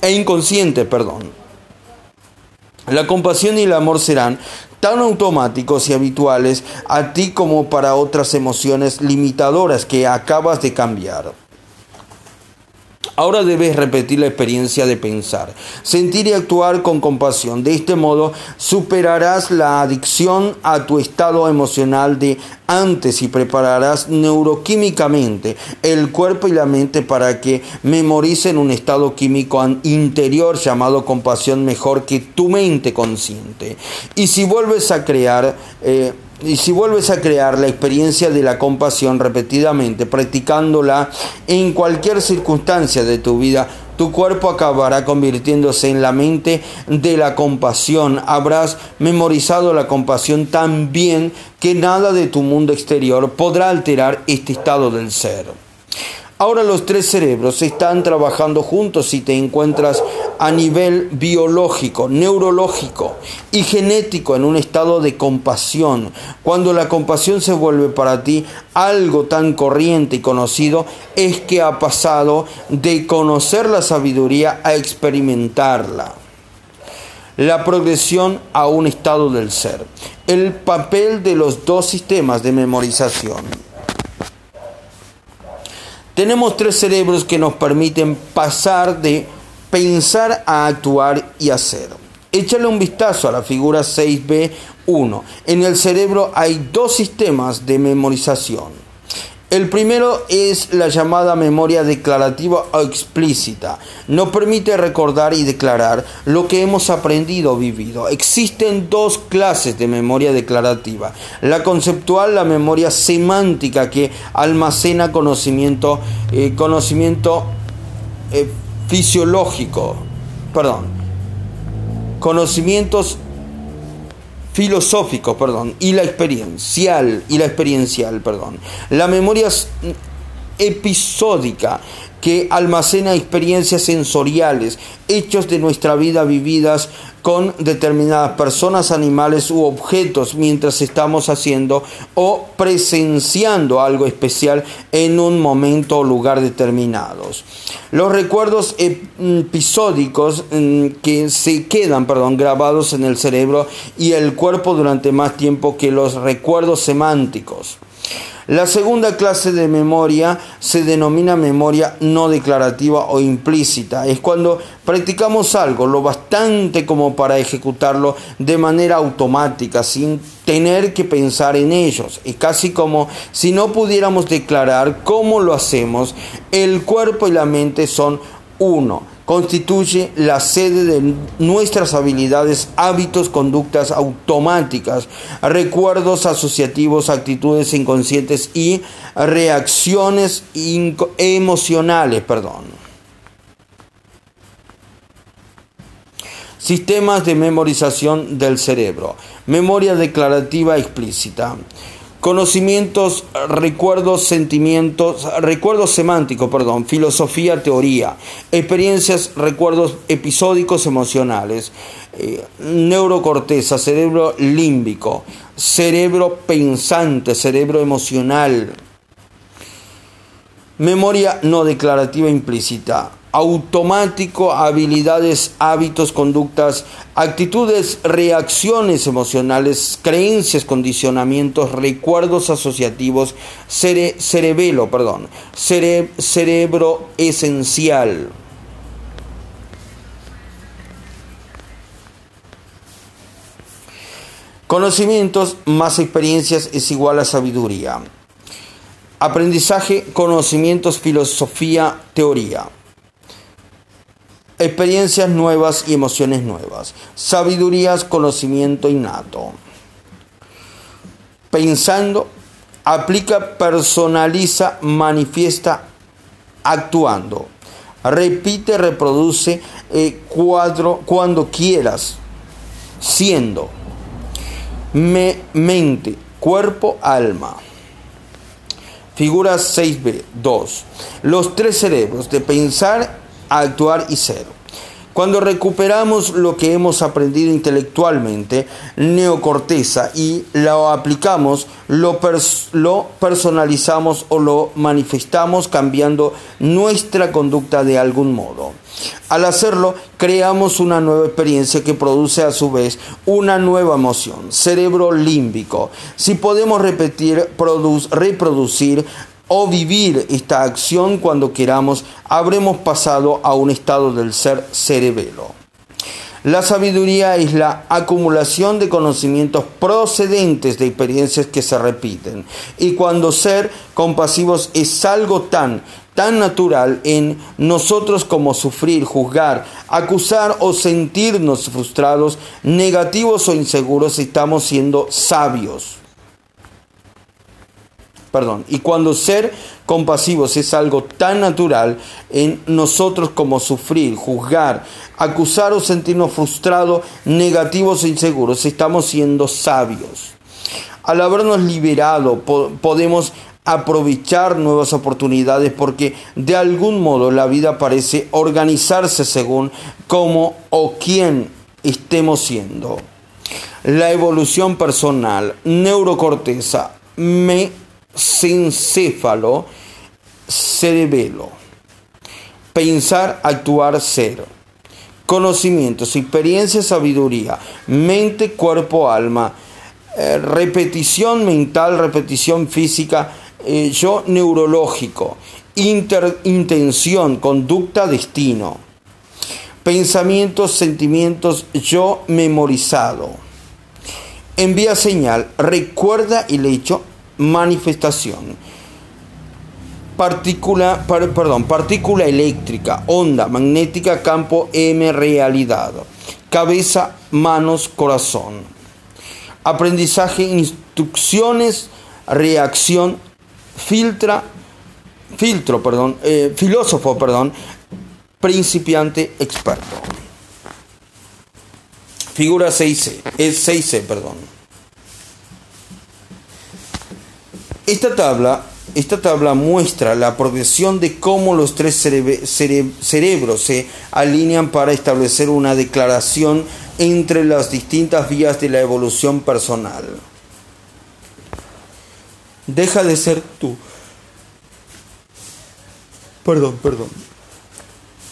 e inconsciente. Perdón. La compasión y el amor serán tan automáticos y habituales a ti como para otras emociones limitadoras que acabas de cambiar. Ahora debes repetir la experiencia de pensar, sentir y actuar con compasión. De este modo superarás la adicción a tu estado emocional de antes y prepararás neuroquímicamente el cuerpo y la mente para que memoricen un estado químico interior llamado compasión mejor que tu mente consciente. Y si vuelves a crear... Eh, y si vuelves a crear la experiencia de la compasión repetidamente, practicándola en cualquier circunstancia de tu vida, tu cuerpo acabará convirtiéndose en la mente de la compasión. Habrás memorizado la compasión tan bien que nada de tu mundo exterior podrá alterar este estado del ser. Ahora los tres cerebros están trabajando juntos y te encuentras a nivel biológico, neurológico y genético en un estado de compasión. Cuando la compasión se vuelve para ti algo tan corriente y conocido, es que ha pasado de conocer la sabiduría a experimentarla. La progresión a un estado del ser. El papel de los dos sistemas de memorización. Tenemos tres cerebros que nos permiten pasar de pensar a actuar y hacer. Échale un vistazo a la figura 6b1. En el cerebro hay dos sistemas de memorización. El primero es la llamada memoria declarativa o explícita. Nos permite recordar y declarar lo que hemos aprendido o vivido. Existen dos clases de memoria declarativa. La conceptual, la memoria semántica que almacena conocimiento, eh, conocimiento eh, fisiológico, perdón, conocimientos filosófico, perdón, y la experiencial, y la experiencial, perdón. La memoria episódica que almacena experiencias sensoriales, hechos de nuestra vida vividas con determinadas personas, animales u objetos mientras estamos haciendo o presenciando algo especial en un momento o lugar determinados. Los recuerdos episódicos mm, que se quedan perdón, grabados en el cerebro y el cuerpo durante más tiempo que los recuerdos semánticos. La segunda clase de memoria se denomina memoria no declarativa o implícita. Es cuando practicamos algo lo bastante como para ejecutarlo de manera automática, sin tener que pensar en ellos. Es casi como si no pudiéramos declarar cómo lo hacemos. El cuerpo y la mente son uno constituye la sede de nuestras habilidades, hábitos, conductas automáticas, recuerdos asociativos, actitudes inconscientes y reacciones emocionales, perdón. Sistemas de memorización del cerebro. Memoria declarativa explícita conocimientos, recuerdos, sentimientos, recuerdos semánticos, perdón, filosofía, teoría, experiencias, recuerdos episódicos emocionales, eh, neurocorteza, cerebro límbico, cerebro pensante, cerebro emocional, memoria no declarativa implícita, automático, habilidades, hábitos, conductas, actitudes, reacciones emocionales, creencias, condicionamientos, recuerdos asociativos, cerebelo, perdón, cerebro esencial. Conocimientos más experiencias es igual a sabiduría. Aprendizaje, conocimientos, filosofía, teoría experiencias nuevas y emociones nuevas, sabidurías, conocimiento innato. Pensando, aplica, personaliza, manifiesta, actuando. Repite, reproduce eh, cuadro cuando quieras, siendo. Me, mente, cuerpo, alma. Figura 6b, 2. Los tres cerebros de pensar, actuar y ser. Cuando recuperamos lo que hemos aprendido intelectualmente, neocorteza, y lo aplicamos, lo, lo, personalizamos o lo manifestamos cambiando nuestra conducta de algún modo. Al hacerlo, creamos una nueva experiencia que produce a su vez una nueva emoción, cerebro límbico. Si podemos repetir, reproducir o vivir esta acción cuando queramos, habremos pasado a un estado del ser cerebelo. La sabiduría es la acumulación de conocimientos procedentes de experiencias que se repiten. Y cuando ser compasivos es algo tan, tan natural en nosotros como sufrir, juzgar, acusar o sentirnos frustrados, negativos o inseguros, estamos siendo sabios perdón, y cuando ser compasivos es algo tan natural en nosotros como sufrir, juzgar, acusar o sentirnos frustrados, negativos e inseguros, estamos siendo sabios. Al habernos liberado podemos aprovechar nuevas oportunidades porque de algún modo la vida parece organizarse según cómo o quién estemos siendo. La evolución personal, neurocorteza, me sincéfalo, cerebelo. Pensar, actuar, ser. Conocimientos, experiencia, sabiduría. Mente, cuerpo, alma. Eh, repetición mental, repetición física. Eh, yo neurológico. intención, conducta, destino. Pensamientos, sentimientos, yo memorizado. Envía señal, recuerda el hecho, manifestación. Partícula, perdón, partícula eléctrica, onda magnética, campo M, realidad. Cabeza, manos, corazón. Aprendizaje, instrucciones, reacción, filtra, filtro, perdón, eh, filósofo, perdón, principiante, experto. Figura 6C, es 6C, perdón. Esta tabla, esta tabla muestra la progresión de cómo los tres cerebros se alinean para establecer una declaración entre las distintas vías de la evolución personal. Deja de ser tú. Perdón, perdón.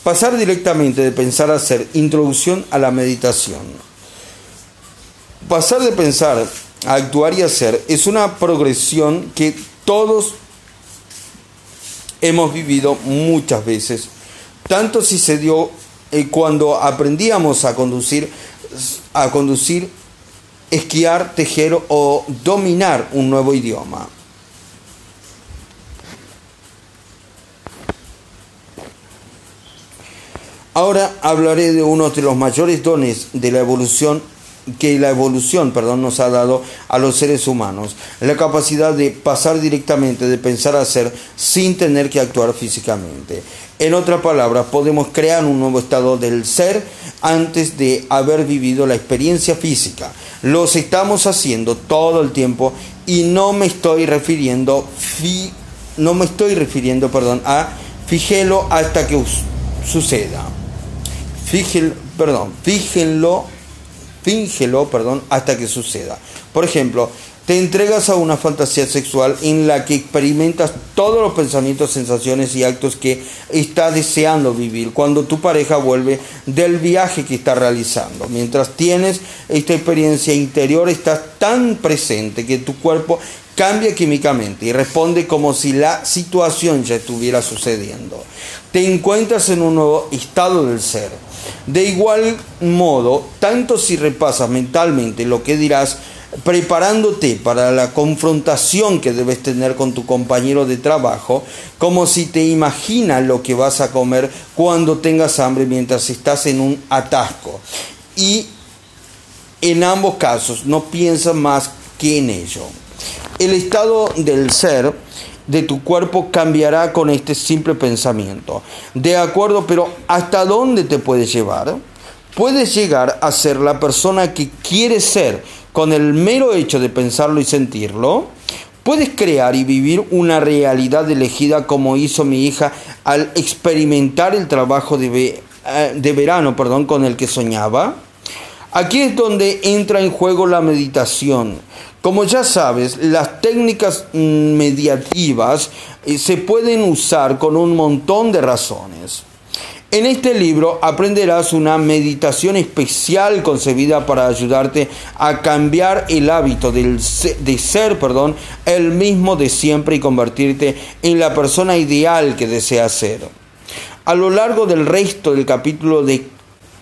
Pasar directamente de pensar a ser, introducción a la meditación. Pasar de pensar actuar y hacer es una progresión que todos hemos vivido muchas veces. Tanto si se dio eh, cuando aprendíamos a conducir, a conducir, esquiar, tejer o dominar un nuevo idioma. Ahora hablaré de uno de los mayores dones de la evolución que la evolución perdón, nos ha dado a los seres humanos, la capacidad de pasar directamente de pensar a ser sin tener que actuar físicamente. En otras palabras, podemos crear un nuevo estado del ser antes de haber vivido la experiencia física. Los estamos haciendo todo el tiempo y no me estoy refiriendo no me estoy refiriendo, perdón, a fíjelo hasta que suceda. Fíjelo, perdón, fíjenlo fíngelo, perdón, hasta que suceda. Por ejemplo, te entregas a una fantasía sexual en la que experimentas todos los pensamientos, sensaciones y actos que estás deseando vivir cuando tu pareja vuelve del viaje que está realizando. Mientras tienes esta experiencia interior, estás tan presente que tu cuerpo cambia químicamente y responde como si la situación ya estuviera sucediendo. Te encuentras en un nuevo estado del ser de igual modo, tanto si repasas mentalmente lo que dirás, preparándote para la confrontación que debes tener con tu compañero de trabajo, como si te imaginas lo que vas a comer cuando tengas hambre mientras estás en un atasco. Y en ambos casos no piensas más que en ello. El estado del ser de tu cuerpo cambiará con este simple pensamiento. De acuerdo, pero ¿hasta dónde te puedes llevar? Puedes llegar a ser la persona que quieres ser con el mero hecho de pensarlo y sentirlo. Puedes crear y vivir una realidad elegida como hizo mi hija al experimentar el trabajo de, eh, de verano perdón, con el que soñaba. Aquí es donde entra en juego la meditación como ya sabes, las técnicas mediativas eh, se pueden usar con un montón de razones. En este libro aprenderás una meditación especial concebida para ayudarte a cambiar el hábito de ser perdón, el mismo de siempre y convertirte en la persona ideal que deseas ser. A lo largo del resto del capítulo de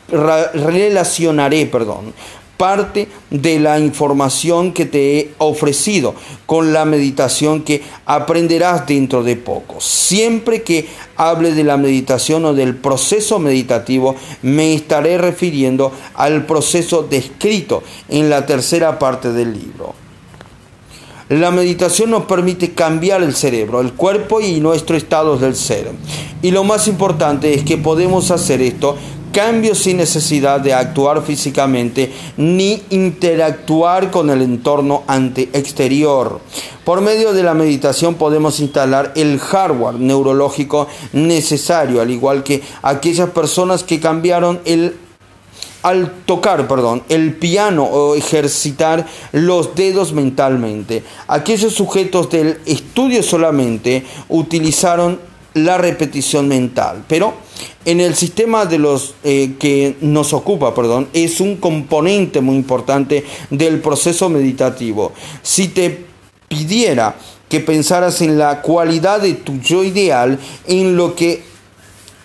relacionaré, perdón, parte de la información que te he ofrecido con la meditación que aprenderás dentro de poco. Siempre que hable de la meditación o del proceso meditativo, me estaré refiriendo al proceso descrito en la tercera parte del libro. La meditación nos permite cambiar el cerebro, el cuerpo y nuestro estado del ser. Y lo más importante es que podemos hacer esto cambios sin necesidad de actuar físicamente ni interactuar con el entorno ante exterior. Por medio de la meditación podemos instalar el hardware neurológico necesario, al igual que aquellas personas que cambiaron el al tocar, perdón, el piano o ejercitar los dedos mentalmente. Aquellos sujetos del estudio solamente utilizaron la repetición mental, pero en el sistema de los eh, que nos ocupa, perdón, es un componente muy importante del proceso meditativo. Si te pidiera que pensaras en la cualidad de tu yo ideal, en lo que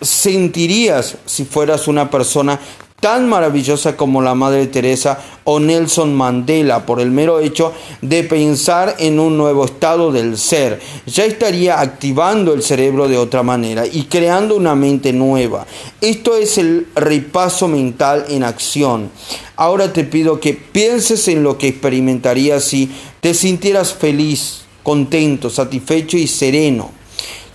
sentirías si fueras una persona tan maravillosa como la Madre Teresa o Nelson Mandela por el mero hecho de pensar en un nuevo estado del ser. Ya estaría activando el cerebro de otra manera y creando una mente nueva. Esto es el repaso mental en acción. Ahora te pido que pienses en lo que experimentarías si te sintieras feliz, contento, satisfecho y sereno.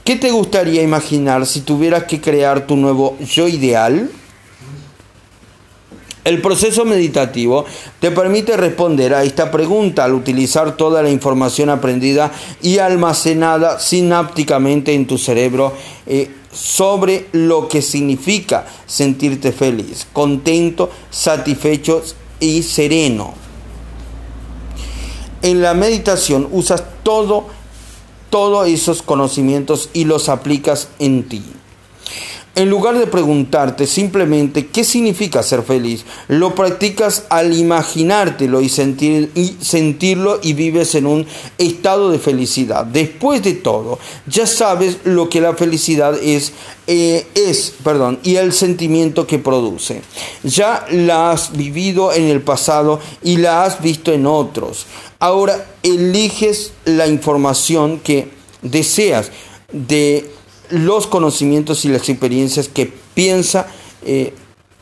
¿Qué te gustaría imaginar si tuvieras que crear tu nuevo yo ideal? El proceso meditativo te permite responder a esta pregunta al utilizar toda la información aprendida y almacenada sinápticamente en tu cerebro eh, sobre lo que significa sentirte feliz, contento, satisfecho y sereno. En la meditación usas todo, todos esos conocimientos y los aplicas en ti. En lugar de preguntarte simplemente qué significa ser feliz, lo practicas al imaginártelo y, sentir, y sentirlo y vives en un estado de felicidad. Después de todo, ya sabes lo que la felicidad es, eh, es perdón, y el sentimiento que produce. Ya la has vivido en el pasado y la has visto en otros. Ahora eliges la información que deseas de los conocimientos y las experiencias que piensa eh,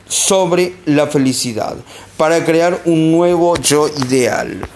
sobre la felicidad para crear un nuevo yo ideal.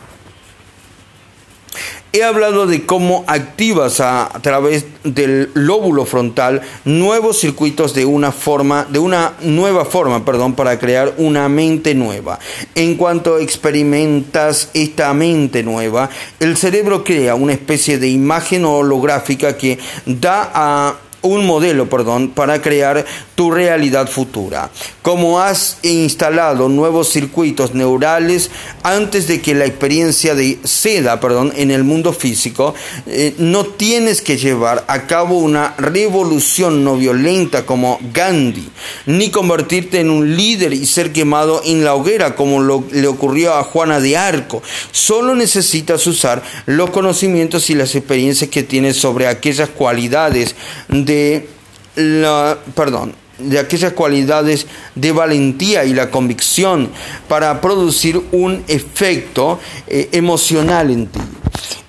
He hablado de cómo activas a, través del lóbulo frontal nuevos circuitos de una forma, de una nueva forma, perdón, para crear una mente nueva. En cuanto experimentas esta mente nueva, el cerebro crea una especie de imagen holográfica que da a un modelo, perdón, para crear tu realidad futura. Como has instalado nuevos circuitos neurales antes de que la experiencia de seda, perdón, en el mundo físico, eh, no tienes que llevar a cabo una revolución no violenta como Gandhi, ni convertirte en un líder y ser quemado en la hoguera como le ocurrió a Juana de Arco. Solo necesitas usar los conocimientos y las experiencias que tienes sobre aquellas cualidades de la, perdón, de aquellas cualidades de valentía y la convicción para producir un efecto eh, emocional en ti.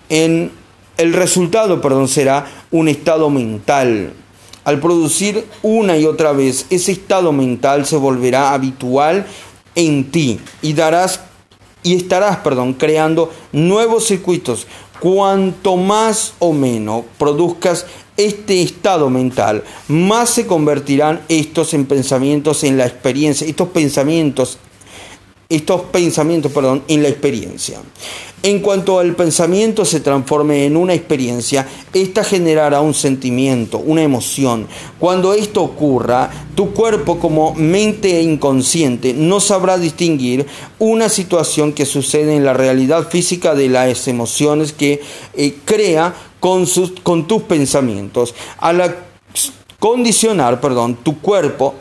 En el resultado, perdón, será un estado mental. Al producir una y otra vez ese estado mental se volverá habitual en ti y darás y estarás, perdón, creando nuevos circuitos. Cuanto más o menos produzcas este estado mental, más se convertirán estos en pensamientos en la experiencia, estos pensamientos, estos pensamientos, perdón, en la experiencia. En cuanto al pensamiento se transforme en una experiencia, esta generará un sentimiento, una emoción. Cuando esto ocurra, tu cuerpo como mente inconsciente no sabrá distinguir una situación que sucede en la realidad física de las emociones que eh, crea con, tus pensamientos. A la condicionar, perdón, tu cuerpo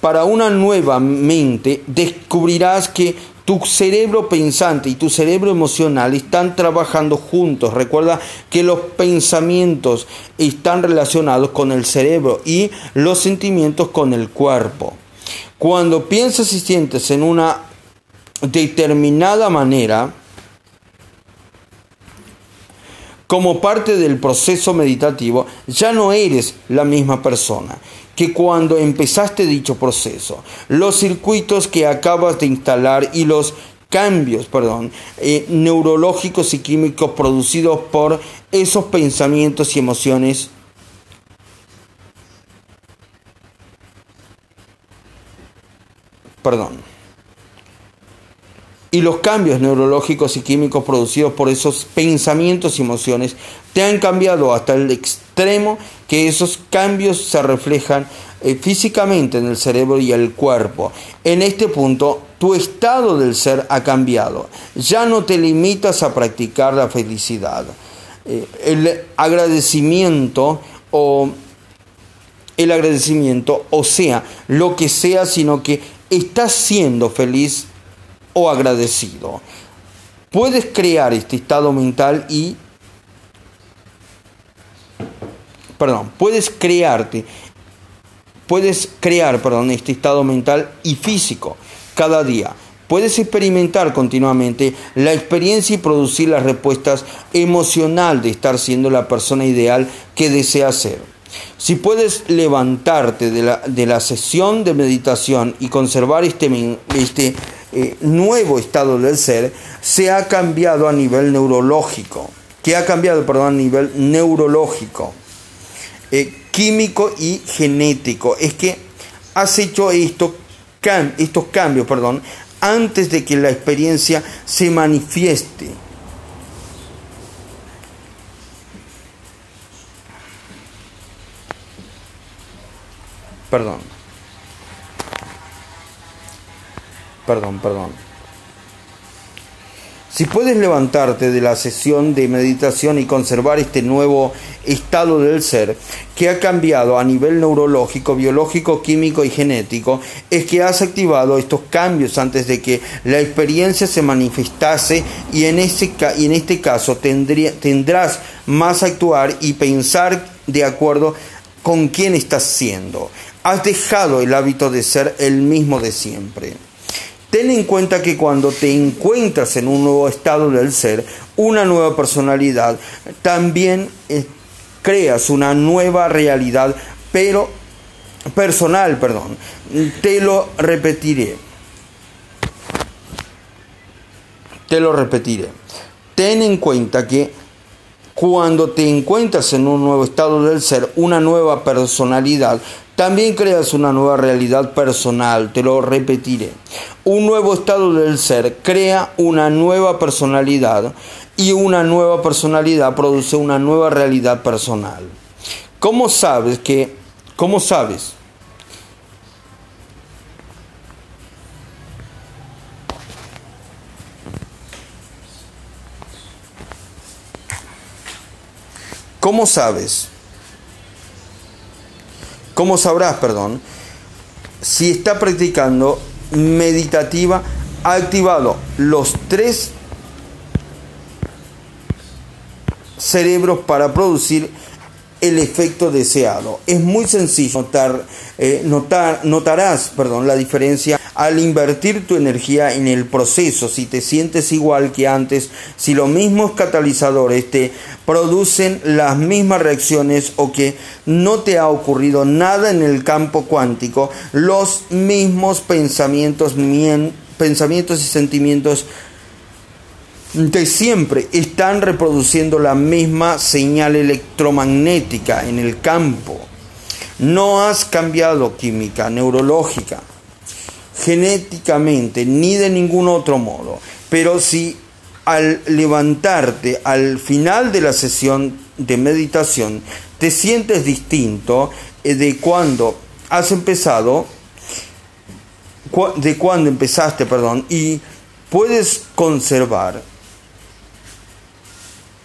para una nueva mente, descubrirás que tu cerebro pensante y tu cerebro emocional están trabajando juntos. Recuerda que los pensamientos están relacionados con el cerebro y los sentimientos con el cuerpo. Cuando piensas y sientes en una determinada manera, como parte del proceso meditativo, ya no eres la misma persona que cuando empezaste dicho proceso. Los circuitos que acabas de instalar y los cambios, perdón, eh, neurológicos y químicos producidos por esos pensamientos y emociones perdón y los cambios neurológicos y químicos producidos por esos pensamientos y emociones te han cambiado hasta el extremo que esos cambios se reflejan eh, físicamente en el cerebro y el cuerpo. En este punto, tu estado del ser ha cambiado. Ya no te limitas a practicar la felicidad. Eh, el agradecimiento o el agradecimiento, o sea, lo que sea, sino que estás siendo feliz o agradecido. Puedes crear este estado mental y... Perdón, puedes crearte, puedes crear, perdón, este estado mental y físico cada día. Puedes experimentar continuamente la experiencia y producir las respuestas emocional de estar siendo la persona ideal que deseas ser. Si puedes levantarte de la, de la sesión de meditación y conservar este, este eh, nuevo estado del ser se ha cambiado a nivel neurológico, que ha cambiado, perdón, a nivel neurológico, eh, químico y genético. Es que has hecho esto, estos cambios, perdón, antes de que la experiencia se manifieste. Perdón. Perdón, perdón. Si puedes levantarte de la sesión de meditación y conservar este nuevo estado del ser que ha cambiado a nivel neurológico, biológico, químico y genético, es que has activado estos cambios antes de que la experiencia se manifestase y en, ese, y en este caso tendrás más actuar y pensar de acuerdo con quién estás siendo. Has dejado el hábito de ser el mismo de siempre. Ten en cuenta que cuando te encuentras en un nuevo estado del ser, una nueva personalidad, también eh, creas una nueva realidad, pero personal, perdón. Te lo repetiré. Te lo repetiré. Ten en cuenta que cuando te encuentras en un nuevo estado del ser, una nueva personalidad, también creas una nueva realidad personal, te lo repetiré. Un nuevo estado del ser crea una nueva personalidad y una nueva personalidad produce una nueva realidad personal. ¿Cómo sabes que, cómo sabes? ¿Cómo sabes? ¿Cómo sabrás, perdón? Si está practicando meditativa, ha activado los tres cerebros para producir el efecto deseado. Es muy sencillo notar, eh, notar, notarás perdón, la diferencia al invertir tu energía en el proceso, si te sientes igual que antes, si los mismos catalizadores te producen las mismas reacciones o que no te ha ocurrido nada en el campo cuántico, los mismos pensamientos, pensamientos y sentimientos de siempre están reproduciendo la misma señal electromagnética en el campo. No has cambiado química, neurológica, genéticamente, ni de ningún otro modo. Pero si al levantarte al final de la sesión de meditación te sientes distinto eh, de cuando has empezado, de cuando empezaste, perdón, y puedes conservar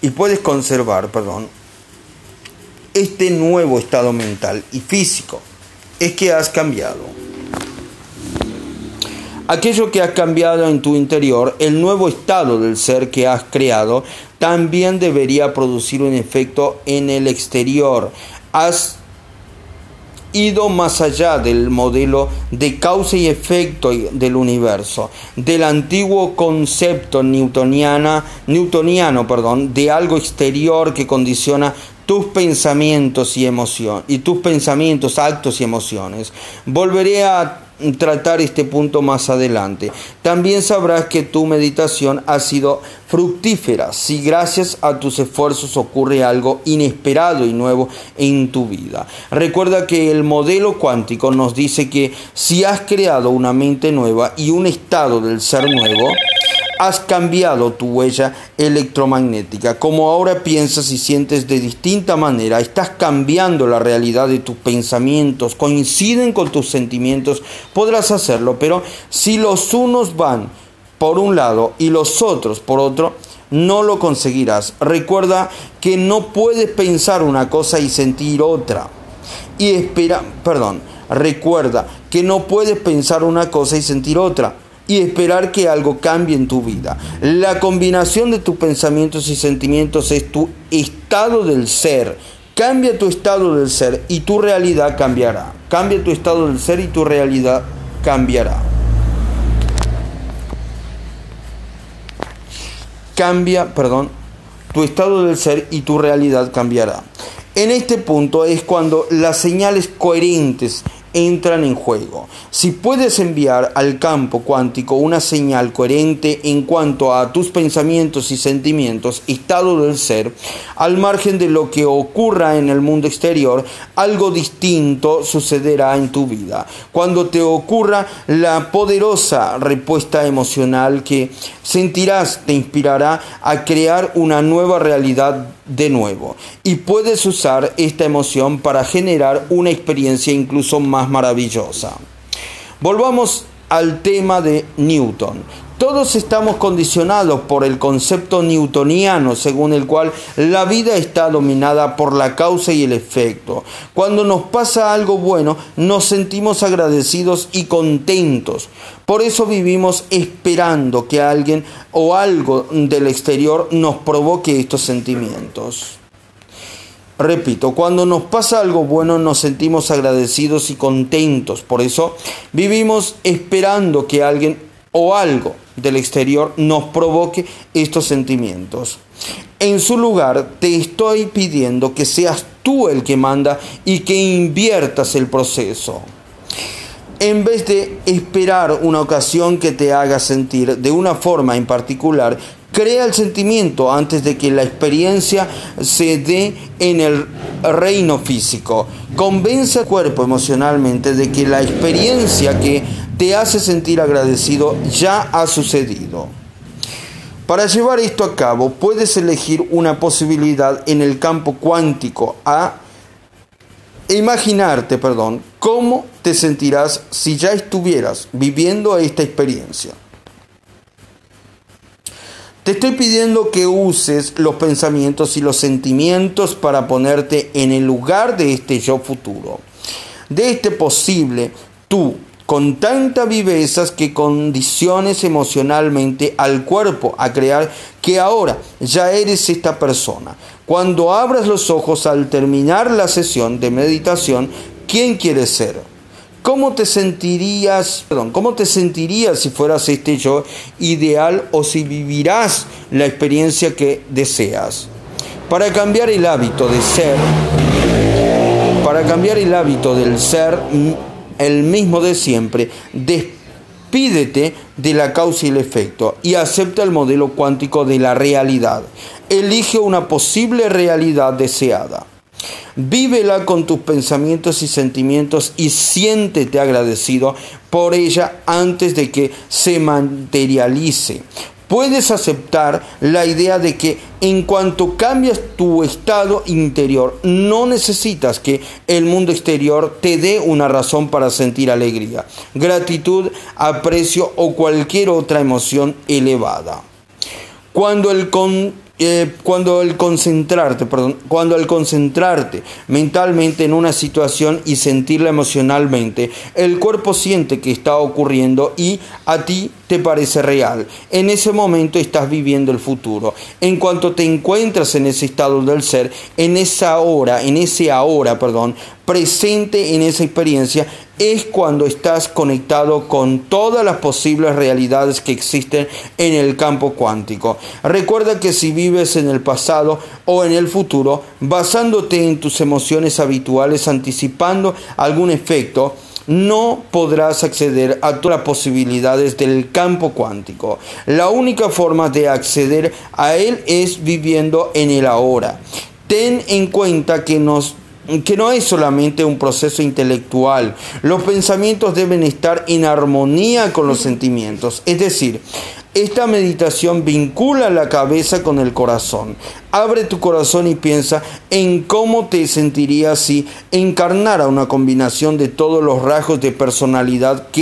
y puedes conservar, perdón, este nuevo estado mental y físico. Es que has cambiado. Aquello que has cambiado en tu interior, el nuevo estado del ser que has creado, también debería producir un efecto en el exterior. Has ido más allá del modelo de causa y efecto del universo, del antiguo concepto newtoniana, newtoniano perdón, de algo exterior que condiciona tus pensamientos y emociones, y tus pensamientos, actos y emociones. Volveré a tratar este punto más adelante. También sabrás que tu meditación ha sido fructífera si gracias a tus esfuerzos ocurre algo inesperado y nuevo en tu vida. Recuerda que el modelo cuántico nos dice que si has creado una mente nueva y un estado del ser nuevo, has cambiado tu huella electromagnética. Como ahora piensas y sientes de distinta manera, estás cambiando la realidad de tus pensamientos, coinciden con tus sentimientos, podrás hacerlo, pero si los unos van por un lado y los otros por otro, no lo conseguirás. Recuerda que no puedes pensar una cosa y sentir otra. Y espera, perdón, recuerda que no puedes pensar una cosa y sentir otra y esperar que algo cambie en tu vida. La combinación de tus pensamientos y sentimientos es tu estado del ser. Cambia tu estado del ser y tu realidad cambiará. Cambia tu estado del ser y tu realidad cambiará. Cambia, perdón, tu estado del ser y tu realidad cambiará. En este punto es cuando las señales coherentes entran en juego. Si puedes enviar al campo cuántico una señal coherente en cuanto a tus pensamientos y sentimientos, estado del ser, al margen de lo que ocurra en el mundo exterior, algo distinto sucederá en tu vida. Cuando te ocurra la poderosa respuesta emocional que sentirás te inspirará a crear una nueva realidad de nuevo. Y puedes usar esta emoción para generar una experiencia incluso más maravillosa. Volvamos al tema de Newton. Todos estamos condicionados por el concepto newtoniano según el cual la vida está dominada por la causa y el efecto. Cuando nos pasa algo bueno, nos sentimos agradecidos y contentos. Por eso vivimos esperando que alguien o algo del exterior nos provoque estos sentimientos. Repito, cuando nos pasa algo bueno nos sentimos agradecidos y contentos. Por eso vivimos esperando que alguien o algo del exterior nos provoque estos sentimientos. En su lugar, te estoy pidiendo que seas tú el que manda y que inviertas el proceso. En vez de esperar una ocasión que te haga sentir de una forma en particular, crea el sentimiento antes de que la experiencia se dé en el reino físico. Convence al cuerpo emocionalmente de que la experiencia que te hace sentir agradecido ya ha sucedido. Para llevar esto a cabo, puedes elegir una posibilidad en el campo cuántico a imaginarte, perdón, cómo te sentirás si ya estuvieras viviendo esta experiencia. Te estoy pidiendo que uses los pensamientos y los sentimientos para ponerte en el lugar de este yo futuro. De este posible tú con tanta viveza que condiciones emocionalmente al cuerpo a crear que ahora ya eres esta persona. Cuando abras los ojos al terminar la sesión de meditación, ¿quién quieres ser? ¿Cómo te sentirías, perdón, cómo te sentirías si fueras este yo ideal o si vivirás la experiencia que deseas? Para cambiar el hábito de ser, para cambiar el hábito del ser el mismo de siempre, despídete de la causa y el efecto y acepta el modelo cuántico de la realidad. Elige una posible realidad deseada. Vívela con tus pensamientos y sentimientos y siéntete agradecido por ella antes de que se materialice puedes aceptar la idea de que en cuanto cambias tu estado interior, no necesitas que el mundo exterior te dé una razón para sentir alegría, gratitud, aprecio o cualquier otra emoción elevada. Cuando el, eh, cuando concentrarte, cuando al concentrarte mentalmente en una situación y sentirla emocionalmente, el cuerpo siente que está ocurriendo y a ti te parece real. En ese momento estás viviendo el futuro. En cuanto te encuentras en ese estado del ser, en esa hora, en ese ahora, perdón, presente en esa experiencia, es cuando estás conectado con todas las posibles realidades que existen en el campo cuántico. Recuerda que si vives en el pasado o en el futuro, basándote en tus emociones habituales, anticipando algún efecto, no podrás acceder a todas las posibilidades del campo cuántico. La única forma de acceder a él es viviendo en el ahora. Ten en cuenta que nos que no es solamente un proceso intelectual. Los pensamientos deben estar en armonía con los sentimientos. Es decir, esta meditación vincula la cabeza con el corazón. Abre tu corazón y piensa en cómo te sentirías si encarnara una combinación de todos los rasgos de personalidad que